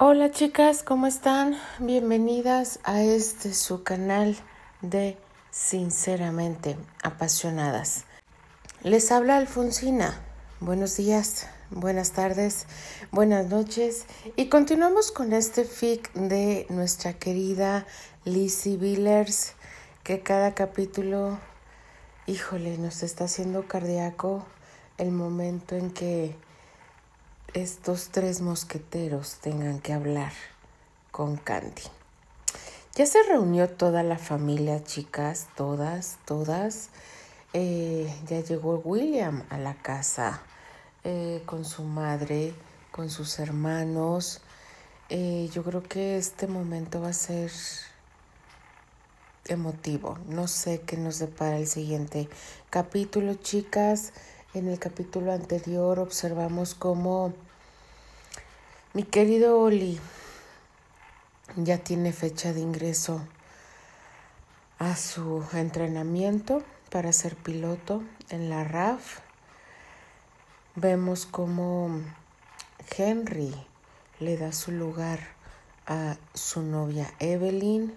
Hola chicas, ¿cómo están? Bienvenidas a este su canal de Sinceramente Apasionadas. Les habla Alfonsina. Buenos días, buenas tardes, buenas noches y continuamos con este fic de nuestra querida Lizzie Villers que cada capítulo, híjole, nos está haciendo cardíaco el momento en que estos tres mosqueteros tengan que hablar con Candy. Ya se reunió toda la familia, chicas, todas, todas. Eh, ya llegó William a la casa eh, con su madre, con sus hermanos. Eh, yo creo que este momento va a ser emotivo. No sé qué nos depara el siguiente capítulo, chicas. En el capítulo anterior observamos cómo mi querido Oli ya tiene fecha de ingreso a su entrenamiento para ser piloto en la RAF. Vemos cómo Henry le da su lugar a su novia Evelyn.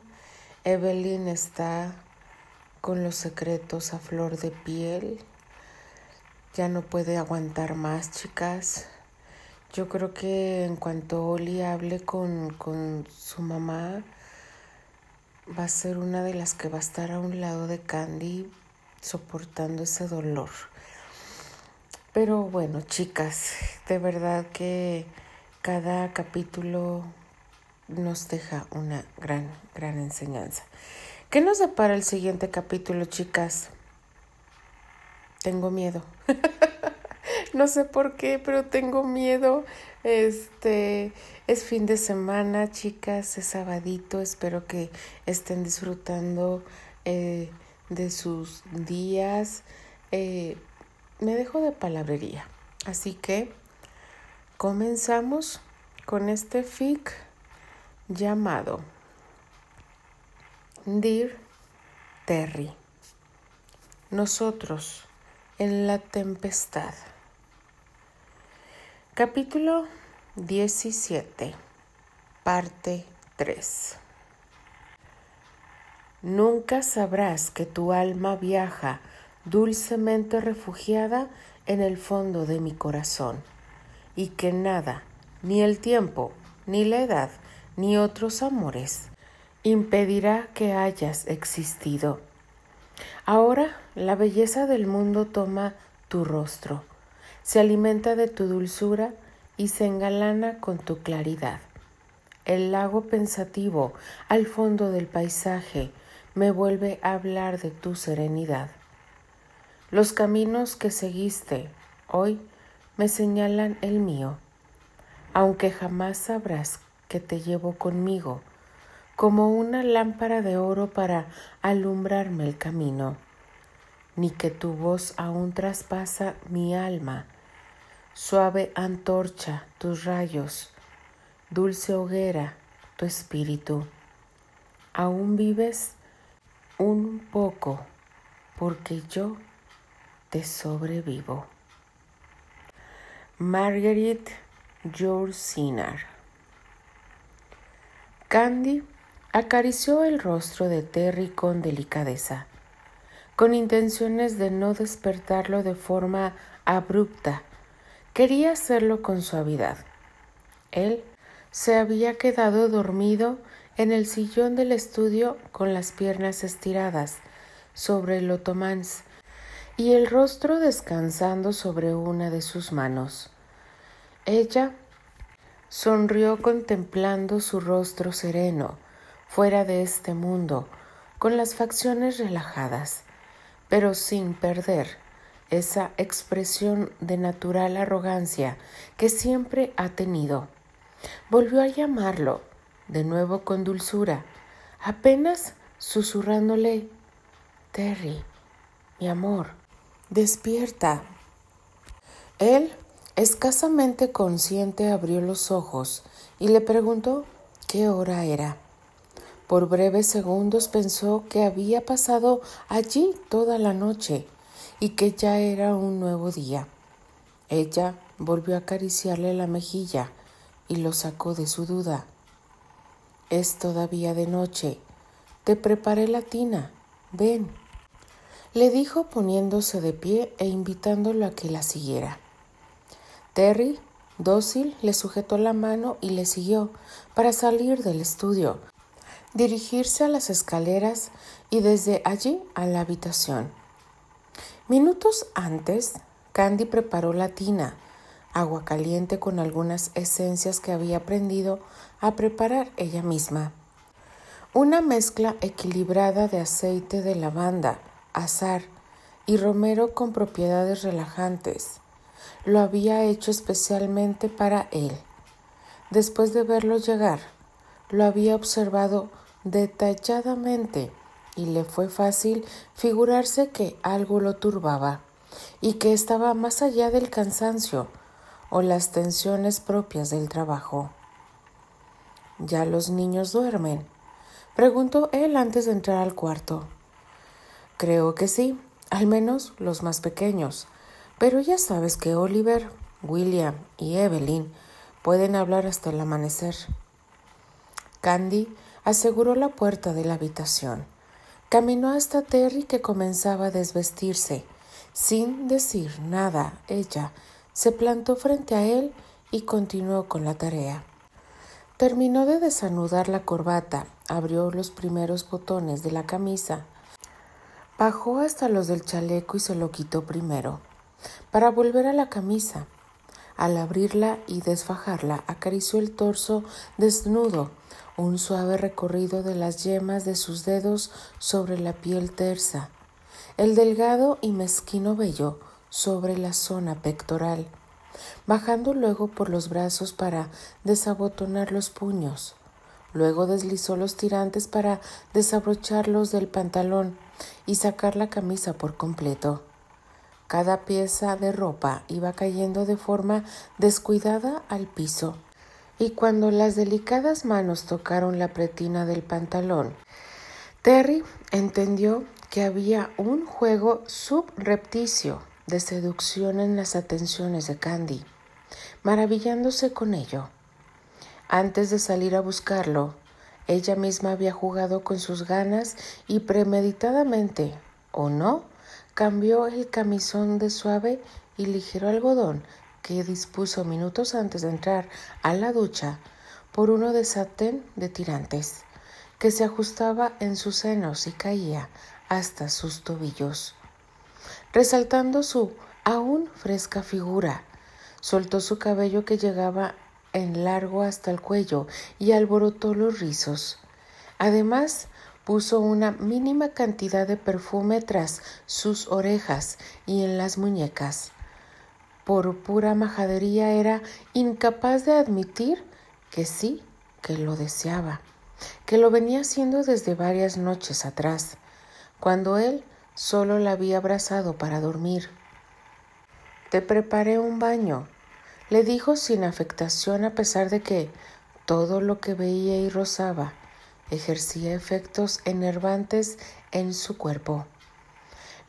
Evelyn está con los secretos a flor de piel ya no puede aguantar más, chicas. Yo creo que en cuanto Oli hable con, con su mamá, va a ser una de las que va a estar a un lado de Candy soportando ese dolor. Pero bueno, chicas, de verdad que cada capítulo nos deja una gran, gran enseñanza. ¿Qué nos depara el siguiente capítulo, chicas? Tengo miedo. no sé por qué, pero tengo miedo. Este es fin de semana, chicas, es sabadito. Espero que estén disfrutando eh, de sus días. Eh, me dejo de palabrería. Así que comenzamos con este fic llamado Dear Terry. Nosotros en la tempestad. Capítulo 17, parte 3. Nunca sabrás que tu alma viaja dulcemente refugiada en el fondo de mi corazón y que nada, ni el tiempo, ni la edad, ni otros amores, impedirá que hayas existido Ahora la belleza del mundo toma tu rostro, se alimenta de tu dulzura y se engalana con tu claridad. El lago pensativo al fondo del paisaje me vuelve a hablar de tu serenidad. Los caminos que seguiste hoy me señalan el mío, aunque jamás sabrás que te llevo conmigo como una lámpara de oro para alumbrarme el camino, ni que tu voz aún traspasa mi alma, suave antorcha tus rayos, dulce hoguera tu espíritu. Aún vives un poco porque yo te sobrevivo. Marguerite Sinar Candy Acarició el rostro de Terry con delicadeza, con intenciones de no despertarlo de forma abrupta. Quería hacerlo con suavidad. Él se había quedado dormido en el sillón del estudio con las piernas estiradas sobre el otomán y el rostro descansando sobre una de sus manos. Ella sonrió contemplando su rostro sereno, fuera de este mundo, con las facciones relajadas, pero sin perder esa expresión de natural arrogancia que siempre ha tenido. Volvió a llamarlo, de nuevo con dulzura, apenas susurrándole Terry, mi amor, despierta. Él, escasamente consciente, abrió los ojos y le preguntó qué hora era. Por breves segundos pensó que había pasado allí toda la noche y que ya era un nuevo día. Ella volvió a acariciarle la mejilla y lo sacó de su duda. Es todavía de noche. Te preparé la tina. Ven. Le dijo poniéndose de pie e invitándolo a que la siguiera. Terry, dócil, le sujetó la mano y le siguió para salir del estudio, dirigirse a las escaleras y desde allí a la habitación. Minutos antes, Candy preparó la tina, agua caliente con algunas esencias que había aprendido a preparar ella misma. Una mezcla equilibrada de aceite de lavanda, azar y romero con propiedades relajantes. Lo había hecho especialmente para él. Después de verlo llegar, lo había observado detalladamente y le fue fácil figurarse que algo lo turbaba y que estaba más allá del cansancio o las tensiones propias del trabajo. ¿Ya los niños duermen? preguntó él antes de entrar al cuarto. Creo que sí, al menos los más pequeños, pero ya sabes que Oliver, William y Evelyn pueden hablar hasta el amanecer. Candy aseguró la puerta de la habitación. Caminó hasta Terry que comenzaba a desvestirse. Sin decir nada, ella se plantó frente a él y continuó con la tarea. Terminó de desanudar la corbata, abrió los primeros botones de la camisa, bajó hasta los del chaleco y se lo quitó primero, para volver a la camisa. Al abrirla y desfajarla, acarició el torso desnudo, un suave recorrido de las yemas de sus dedos sobre la piel tersa, el delgado y mezquino vello sobre la zona pectoral bajando luego por los brazos para desabotonar los puños. Luego deslizó los tirantes para desabrocharlos del pantalón y sacar la camisa por completo. Cada pieza de ropa iba cayendo de forma descuidada al piso, y cuando las delicadas manos tocaron la pretina del pantalón, Terry entendió que había un juego subrepticio de seducción en las atenciones de Candy, maravillándose con ello. Antes de salir a buscarlo, ella misma había jugado con sus ganas y premeditadamente, o no, cambió el camisón de suave y ligero algodón que dispuso minutos antes de entrar a la ducha por uno de satén de tirantes, que se ajustaba en sus senos y caía hasta sus tobillos resaltando su aún fresca figura. Soltó su cabello que llegaba en largo hasta el cuello y alborotó los rizos. Además, puso una mínima cantidad de perfume tras sus orejas y en las muñecas. Por pura majadería era incapaz de admitir que sí, que lo deseaba, que lo venía haciendo desde varias noches atrás, cuando él Solo la había abrazado para dormir. Te preparé un baño, le dijo sin afectación a pesar de que todo lo que veía y rozaba ejercía efectos enervantes en su cuerpo.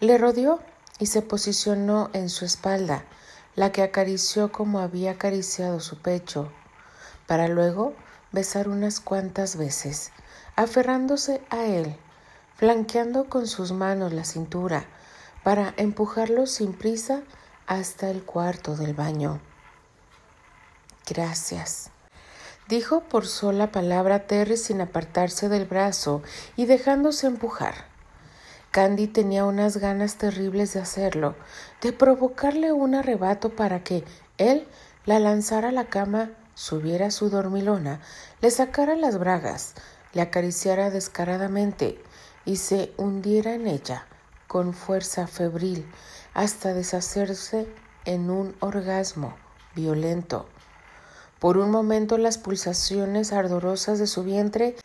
Le rodeó y se posicionó en su espalda, la que acarició como había acariciado su pecho, para luego besar unas cuantas veces, aferrándose a él flanqueando con sus manos la cintura para empujarlo sin prisa hasta el cuarto del baño. Gracias, dijo por sola palabra Terry sin apartarse del brazo y dejándose empujar. Candy tenía unas ganas terribles de hacerlo, de provocarle un arrebato para que él la lanzara a la cama, subiera su dormilona, le sacara las bragas, le acariciara descaradamente, y se hundiera en ella con fuerza febril hasta deshacerse en un orgasmo violento. Por un momento las pulsaciones ardorosas de su vientre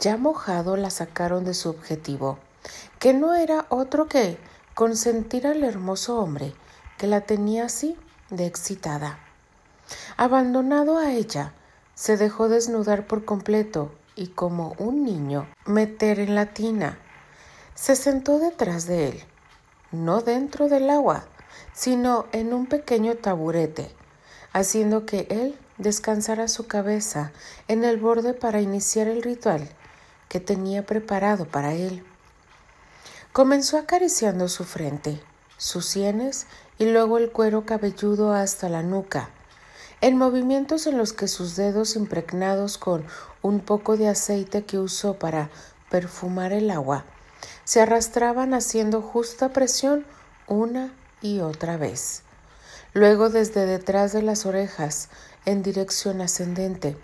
ya mojado la sacaron de su objetivo, que no era otro que consentir al hermoso hombre que la tenía así de excitada. Abandonado a ella, se dejó desnudar por completo y como un niño meter en la tina. Se sentó detrás de él, no dentro del agua, sino en un pequeño taburete, haciendo que él descansara su cabeza en el borde para iniciar el ritual que tenía preparado para él. Comenzó acariciando su frente, sus sienes y luego el cuero cabelludo hasta la nuca, en movimientos en los que sus dedos impregnados con un poco de aceite que usó para perfumar el agua se arrastraban haciendo justa presión una y otra vez. Luego desde detrás de las orejas, en dirección ascendente.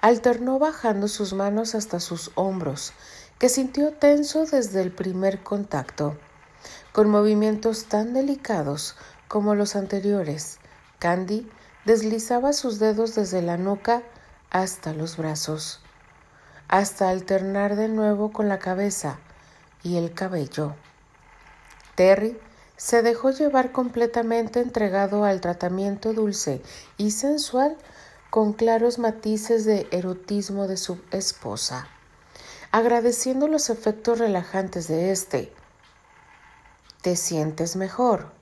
Alternó bajando sus manos hasta sus hombros, que sintió tenso desde el primer contacto. Con movimientos tan delicados como los anteriores, Candy deslizaba sus dedos desde la nuca hasta los brazos, hasta alternar de nuevo con la cabeza y el cabello. Terry se dejó llevar completamente entregado al tratamiento dulce y sensual con claros matices de erotismo de su esposa, agradeciendo los efectos relajantes de éste. ¿Te sientes mejor?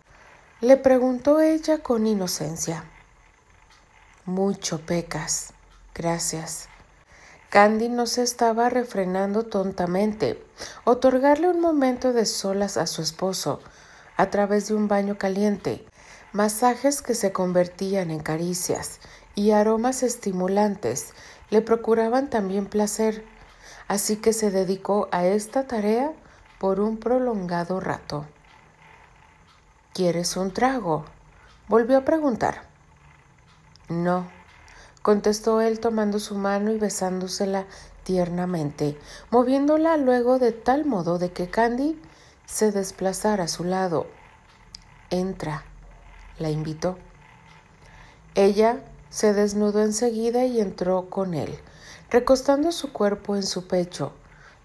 le preguntó ella con inocencia. Mucho pecas. Gracias. Candy no se estaba refrenando tontamente. Otorgarle un momento de solas a su esposo a través de un baño caliente, masajes que se convertían en caricias y aromas estimulantes le procuraban también placer, así que se dedicó a esta tarea por un prolongado rato. ¿Quieres un trago? volvió a preguntar. No, contestó él tomando su mano y besándosela tiernamente, moviéndola luego de tal modo de que Candy se desplazara a su lado. Entra, la invitó. Ella se desnudó enseguida y entró con él, recostando su cuerpo en su pecho,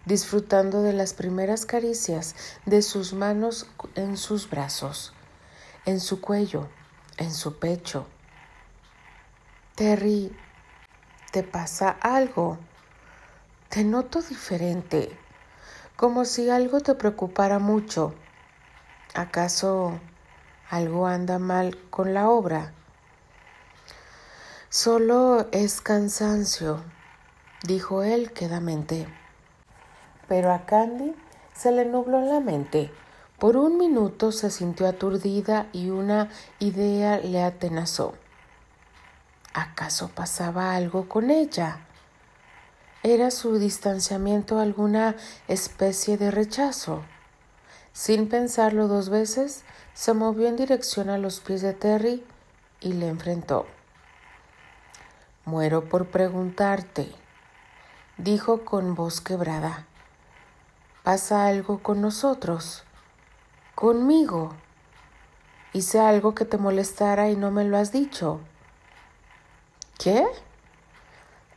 disfrutando de las primeras caricias de sus manos en sus brazos, en su cuello, en su pecho. Terry, ¿te pasa algo? Te noto diferente como si algo te preocupara mucho. ¿Acaso algo anda mal con la obra? Solo es cansancio, dijo él quedamente. Pero a Candy se le nubló la mente. Por un minuto se sintió aturdida y una idea le atenazó. ¿Acaso pasaba algo con ella? ¿Era su distanciamiento alguna especie de rechazo? Sin pensarlo dos veces, se movió en dirección a los pies de Terry y le enfrentó. Muero por preguntarte, dijo con voz quebrada. ¿Pasa algo con nosotros? ¿Conmigo? ¿Hice algo que te molestara y no me lo has dicho? ¿Qué?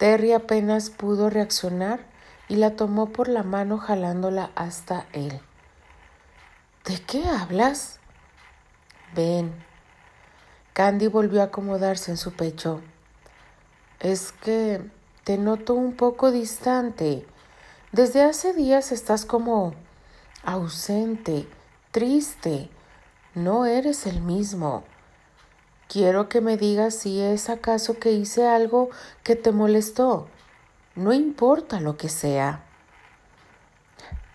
Terry apenas pudo reaccionar y la tomó por la mano jalándola hasta él. ¿De qué hablas? Ven. Candy volvió a acomodarse en su pecho. Es que te noto un poco distante. Desde hace días estás como ausente, triste. No eres el mismo. Quiero que me digas si es acaso que hice algo que te molestó. No importa lo que sea.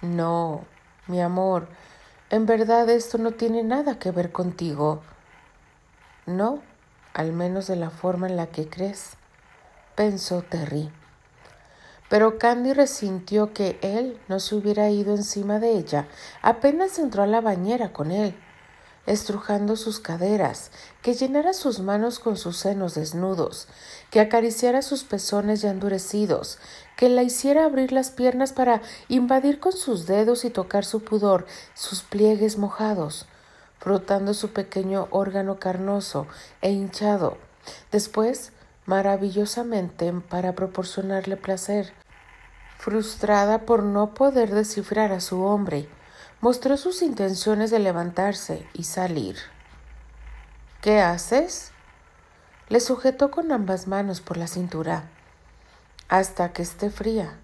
No, mi amor, en verdad esto no tiene nada que ver contigo. No, al menos de la forma en la que crees, pensó Terry. Pero Candy resintió que él no se hubiera ido encima de ella apenas entró a la bañera con él estrujando sus caderas, que llenara sus manos con sus senos desnudos, que acariciara sus pezones ya endurecidos, que la hiciera abrir las piernas para invadir con sus dedos y tocar su pudor, sus pliegues mojados, frotando su pequeño órgano carnoso e hinchado. Después, maravillosamente, para proporcionarle placer, frustrada por no poder descifrar a su hombre, mostró sus intenciones de levantarse y salir. ¿Qué haces? Le sujetó con ambas manos por la cintura. Hasta que esté fría.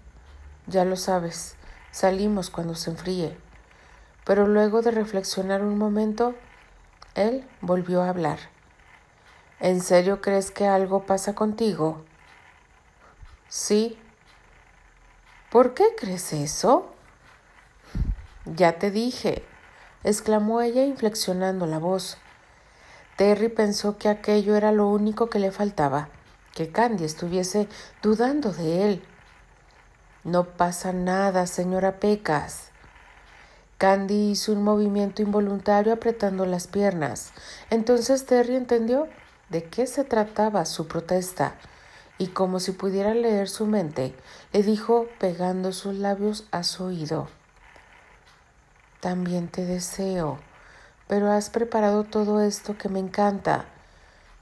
Ya lo sabes, salimos cuando se enfríe. Pero luego de reflexionar un momento, él volvió a hablar. ¿En serio crees que algo pasa contigo? Sí. ¿Por qué crees eso? Ya te dije, exclamó ella inflexionando la voz. Terry pensó que aquello era lo único que le faltaba, que Candy estuviese dudando de él. No pasa nada, señora Pecas. Candy hizo un movimiento involuntario apretando las piernas. Entonces Terry entendió de qué se trataba su protesta y como si pudiera leer su mente, le dijo pegando sus labios a su oído. También te deseo, pero has preparado todo esto que me encanta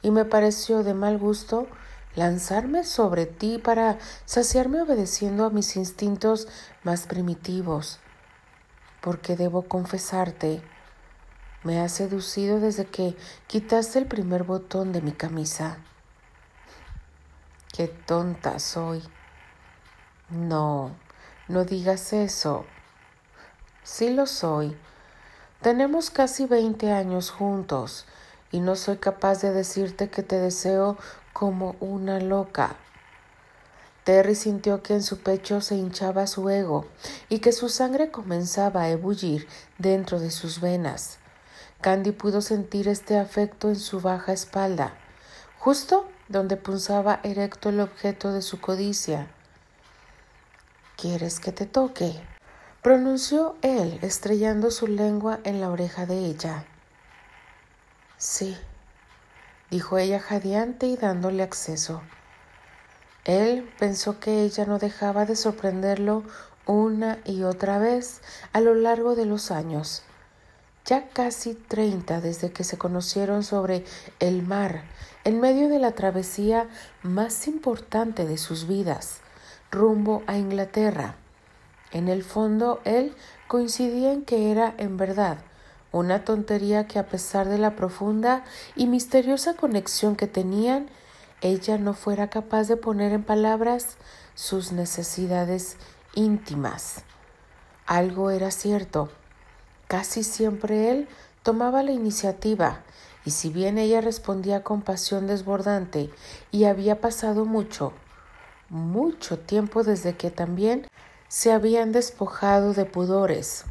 y me pareció de mal gusto lanzarme sobre ti para saciarme obedeciendo a mis instintos más primitivos porque debo confesarte, me has seducido desde que quitaste el primer botón de mi camisa. Qué tonta soy. No, no digas eso. Sí lo soy. Tenemos casi veinte años juntos y no soy capaz de decirte que te deseo como una loca. Terry sintió que en su pecho se hinchaba su ego y que su sangre comenzaba a ebullir dentro de sus venas. Candy pudo sentir este afecto en su baja espalda, justo donde punzaba erecto el objeto de su codicia. ¿Quieres que te toque? Pronunció él, estrellando su lengua en la oreja de ella. Sí, dijo ella jadeante y dándole acceso. Él pensó que ella no dejaba de sorprenderlo una y otra vez a lo largo de los años, ya casi treinta desde que se conocieron sobre el mar, en medio de la travesía más importante de sus vidas, rumbo a Inglaterra. En el fondo, él coincidía en que era, en verdad, una tontería que a pesar de la profunda y misteriosa conexión que tenían, ella no fuera capaz de poner en palabras sus necesidades íntimas. Algo era cierto. Casi siempre él tomaba la iniciativa, y si bien ella respondía con pasión desbordante, y había pasado mucho, mucho tiempo desde que también se habían despojado de pudores.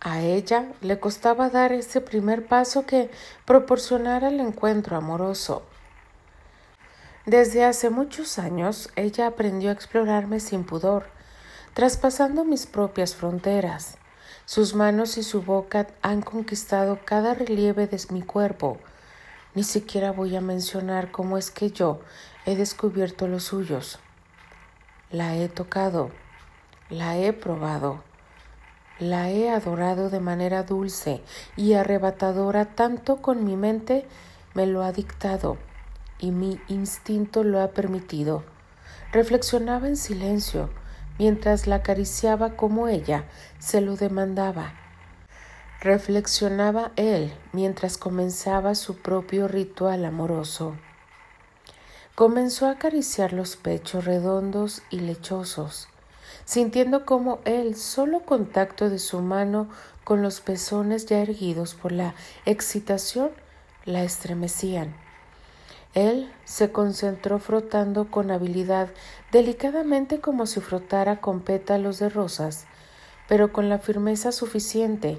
A ella le costaba dar ese primer paso que proporcionara el encuentro amoroso. Desde hace muchos años ella aprendió a explorarme sin pudor, traspasando mis propias fronteras. Sus manos y su boca han conquistado cada relieve de mi cuerpo. Ni siquiera voy a mencionar cómo es que yo he descubierto los suyos. La he tocado, la he probado, la he adorado de manera dulce y arrebatadora tanto con mi mente me lo ha dictado y mi instinto lo ha permitido. Reflexionaba en silencio mientras la acariciaba como ella se lo demandaba. Reflexionaba él mientras comenzaba su propio ritual amoroso. Comenzó a acariciar los pechos redondos y lechosos, sintiendo como el solo contacto de su mano con los pezones ya erguidos por la excitación la estremecían. Él se concentró frotando con habilidad, delicadamente como si frotara con pétalos de rosas, pero con la firmeza suficiente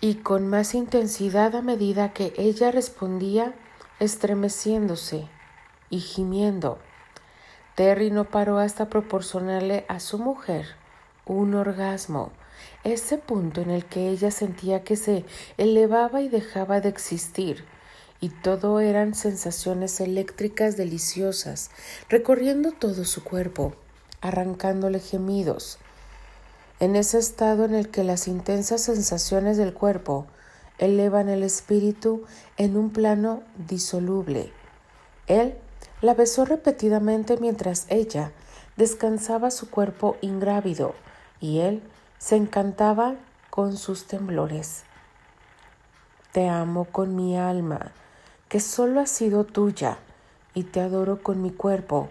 y con más intensidad a medida que ella respondía, estremeciéndose y gimiendo. Terry no paró hasta proporcionarle a su mujer un orgasmo, ese punto en el que ella sentía que se elevaba y dejaba de existir y todo eran sensaciones eléctricas deliciosas, recorriendo todo su cuerpo, arrancándole gemidos. En ese estado en el que las intensas sensaciones del cuerpo elevan el espíritu en un plano disoluble. Él la besó repetidamente mientras ella descansaba su cuerpo ingrávido y él se encantaba con sus temblores. Te amo con mi alma, que solo ha sido tuya, y te adoro con mi cuerpo,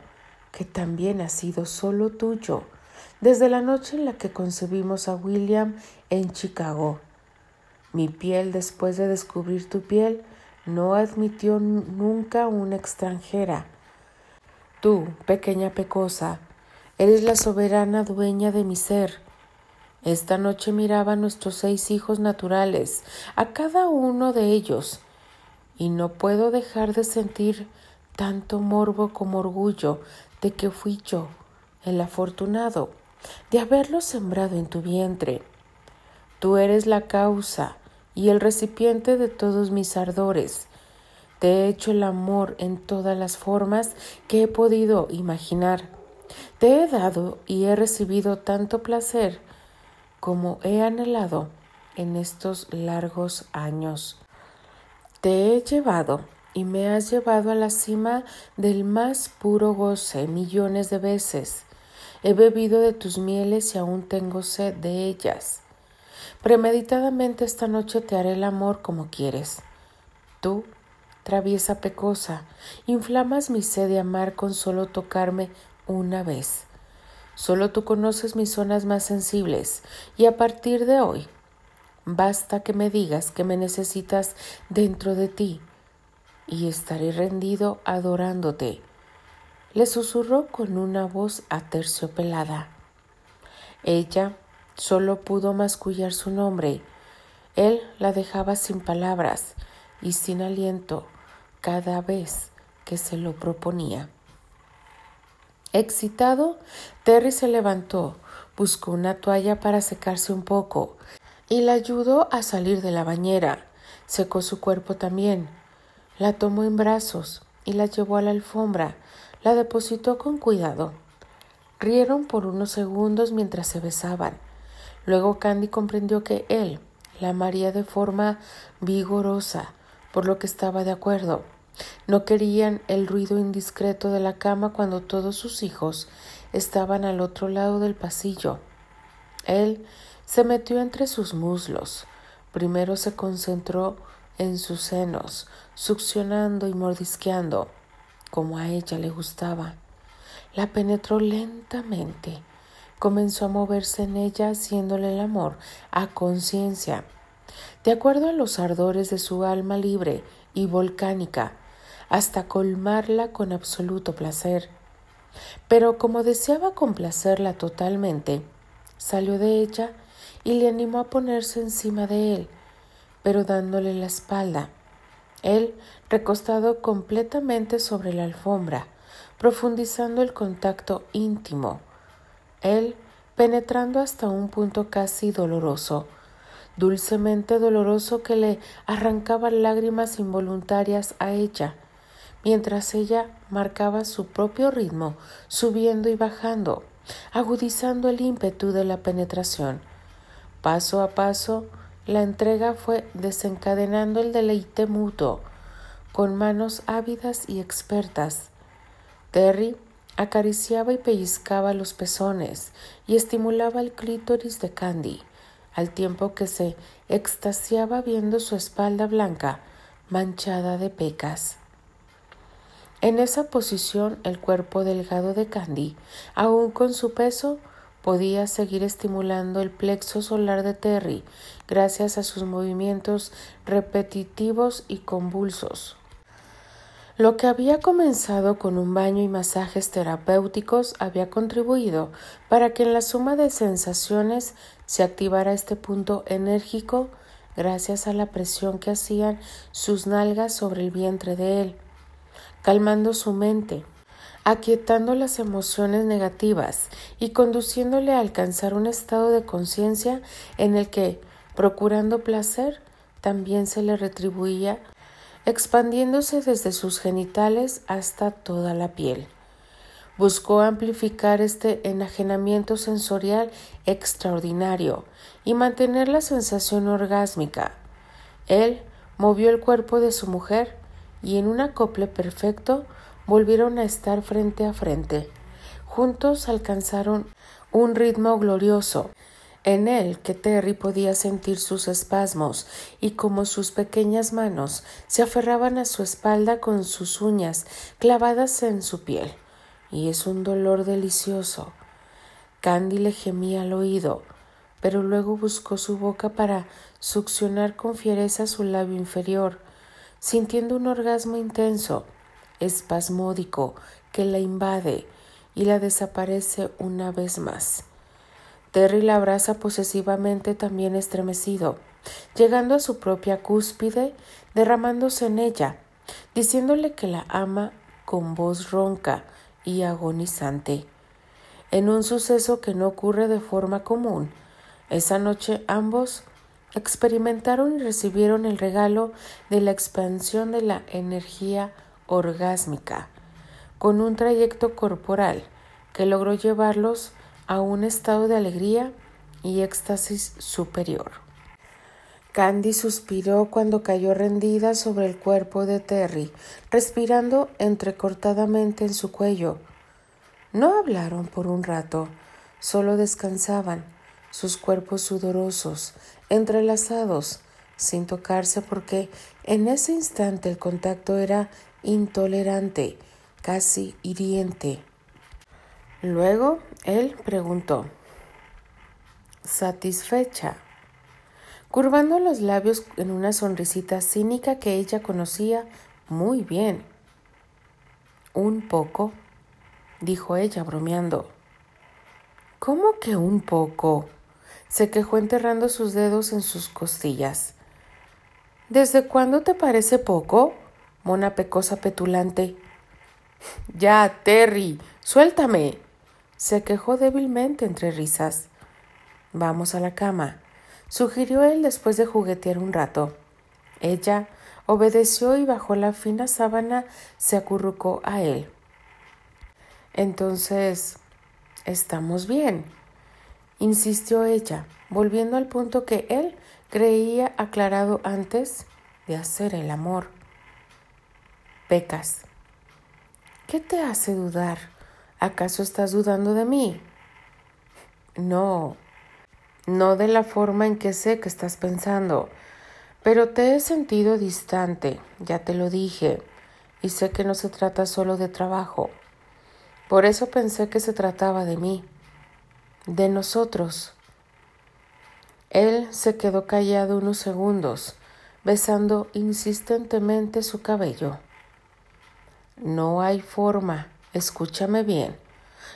que también ha sido solo tuyo, desde la noche en la que concebimos a William en Chicago. Mi piel después de descubrir tu piel no admitió nunca una extranjera. Tú, pequeña pecosa, eres la soberana dueña de mi ser. Esta noche miraba a nuestros seis hijos naturales, a cada uno de ellos, y no puedo dejar de sentir tanto morbo como orgullo de que fui yo el afortunado de haberlo sembrado en tu vientre. Tú eres la causa y el recipiente de todos mis ardores. Te he hecho el amor en todas las formas que he podido imaginar. Te he dado y he recibido tanto placer como he anhelado en estos largos años. Te he llevado y me has llevado a la cima del más puro goce millones de veces. He bebido de tus mieles y aún tengo sed de ellas. Premeditadamente esta noche te haré el amor como quieres. Tú, traviesa pecosa, inflamas mi sed de amar con solo tocarme una vez. Solo tú conoces mis zonas más sensibles y a partir de hoy basta que me digas que me necesitas dentro de ti y estaré rendido adorándote. Le susurró con una voz aterciopelada. Ella solo pudo mascullar su nombre. Él la dejaba sin palabras y sin aliento cada vez que se lo proponía. Excitado, Terry se levantó, buscó una toalla para secarse un poco y la ayudó a salir de la bañera. Secó su cuerpo también. La tomó en brazos y la llevó a la alfombra. La depositó con cuidado. Rieron por unos segundos mientras se besaban. Luego Candy comprendió que él la amaría de forma vigorosa, por lo que estaba de acuerdo. No querían el ruido indiscreto de la cama cuando todos sus hijos estaban al otro lado del pasillo. Él se metió entre sus muslos. Primero se concentró en sus senos, succionando y mordisqueando, como a ella le gustaba. La penetró lentamente. Comenzó a moverse en ella haciéndole el amor a conciencia, de acuerdo a los ardores de su alma libre y volcánica, hasta colmarla con absoluto placer. Pero como deseaba complacerla totalmente, salió de ella y le animó a ponerse encima de él, pero dándole la espalda. Él recostado completamente sobre la alfombra, profundizando el contacto íntimo. Él penetrando hasta un punto casi doloroso, dulcemente doloroso que le arrancaba lágrimas involuntarias a ella, mientras ella marcaba su propio ritmo, subiendo y bajando, agudizando el ímpetu de la penetración. Paso a paso, la entrega fue desencadenando el deleite mutuo, con manos ávidas y expertas. Terry acariciaba y pellizcaba los pezones y estimulaba el clítoris de Candy, al tiempo que se extasiaba viendo su espalda blanca manchada de pecas. En esa posición el cuerpo delgado de Candy, aun con su peso, podía seguir estimulando el plexo solar de Terry gracias a sus movimientos repetitivos y convulsos. Lo que había comenzado con un baño y masajes terapéuticos había contribuido para que en la suma de sensaciones se activara este punto enérgico gracias a la presión que hacían sus nalgas sobre el vientre de él calmando su mente, aquietando las emociones negativas y conduciéndole a alcanzar un estado de conciencia en el que, procurando placer, también se le retribuía, expandiéndose desde sus genitales hasta toda la piel. Buscó amplificar este enajenamiento sensorial extraordinario y mantener la sensación orgásmica. Él movió el cuerpo de su mujer y en un acople perfecto volvieron a estar frente a frente. Juntos alcanzaron un ritmo glorioso, en el que Terry podía sentir sus espasmos y como sus pequeñas manos se aferraban a su espalda con sus uñas clavadas en su piel. Y es un dolor delicioso. Candy le gemía al oído, pero luego buscó su boca para succionar con fiereza su labio inferior, sintiendo un orgasmo intenso, espasmódico, que la invade y la desaparece una vez más. Terry la abraza posesivamente también estremecido, llegando a su propia cúspide, derramándose en ella, diciéndole que la ama con voz ronca y agonizante. En un suceso que no ocurre de forma común, esa noche ambos experimentaron y recibieron el regalo de la expansión de la energía orgásmica, con un trayecto corporal que logró llevarlos a un estado de alegría y éxtasis superior. Candy suspiró cuando cayó rendida sobre el cuerpo de Terry, respirando entrecortadamente en su cuello. No hablaron por un rato, solo descansaban, sus cuerpos sudorosos, entrelazados, sin tocarse porque en ese instante el contacto era intolerante, casi hiriente. Luego él preguntó, satisfecha, curvando los labios en una sonrisita cínica que ella conocía muy bien. Un poco, dijo ella bromeando. ¿Cómo que un poco? se quejó enterrando sus dedos en sus costillas. ¿Desde cuándo te parece poco? Mona pecosa petulante. Ya, Terry, suéltame se quejó débilmente entre risas. Vamos a la cama, sugirió él después de juguetear un rato. Ella obedeció y bajo la fina sábana se acurrucó a él. Entonces, estamos bien, insistió ella, volviendo al punto que él creía aclarado antes de hacer el amor. Pecas. ¿Qué te hace dudar? ¿Acaso estás dudando de mí? No, no de la forma en que sé que estás pensando, pero te he sentido distante, ya te lo dije, y sé que no se trata solo de trabajo. Por eso pensé que se trataba de mí, de nosotros. Él se quedó callado unos segundos, besando insistentemente su cabello. No hay forma Escúchame bien.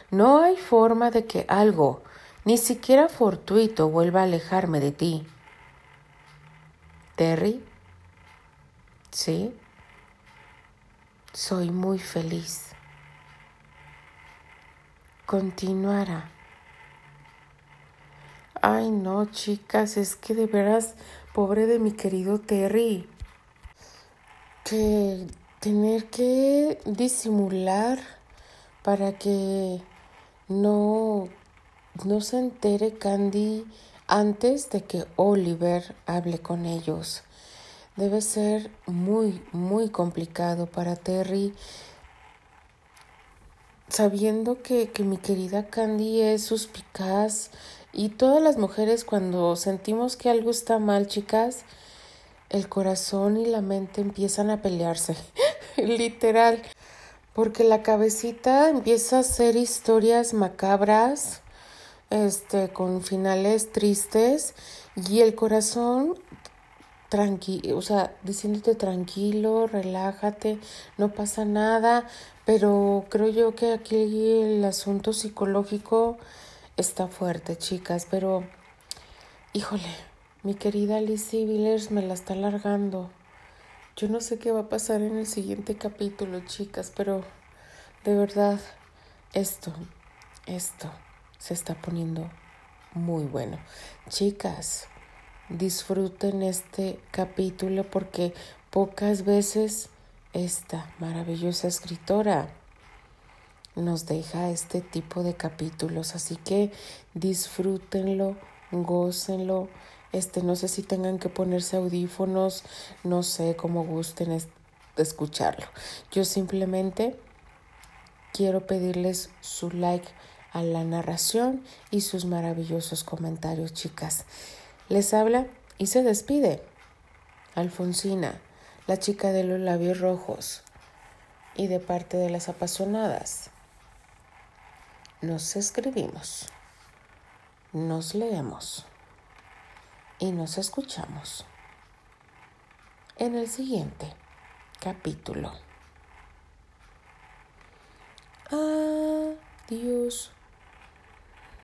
No hay forma de que algo, ni siquiera fortuito, vuelva a alejarme de ti. Terry, ¿sí? Soy muy feliz. Continuará. Ay, no, chicas, es que de veras, pobre de mi querido Terry, que tener que disimular para que no, no se entere Candy antes de que Oliver hable con ellos. Debe ser muy, muy complicado para Terry sabiendo que, que, mi querida Candy es suspicaz y todas las mujeres cuando sentimos que algo está mal, chicas, el corazón y la mente empiezan a pelearse, literal porque la cabecita empieza a hacer historias macabras, este, con finales tristes, y el corazón tranquilo, o sea, diciéndote tranquilo, relájate, no pasa nada, pero creo yo que aquí el asunto psicológico está fuerte, chicas, pero híjole, mi querida Lizzie Villers me la está alargando. Yo no sé qué va a pasar en el siguiente capítulo, chicas, pero de verdad, esto, esto se está poniendo muy bueno. Chicas, disfruten este capítulo porque pocas veces esta maravillosa escritora nos deja este tipo de capítulos, así que disfrútenlo, gócenlo este, no sé si tengan que ponerse audífonos, no sé cómo gusten escucharlo. Yo simplemente quiero pedirles su like a la narración y sus maravillosos comentarios, chicas. Les habla y se despide Alfonsina, la chica de los labios rojos, y de parte de las apasionadas. Nos escribimos, nos leemos y nos escuchamos en el siguiente capítulo. Adiós.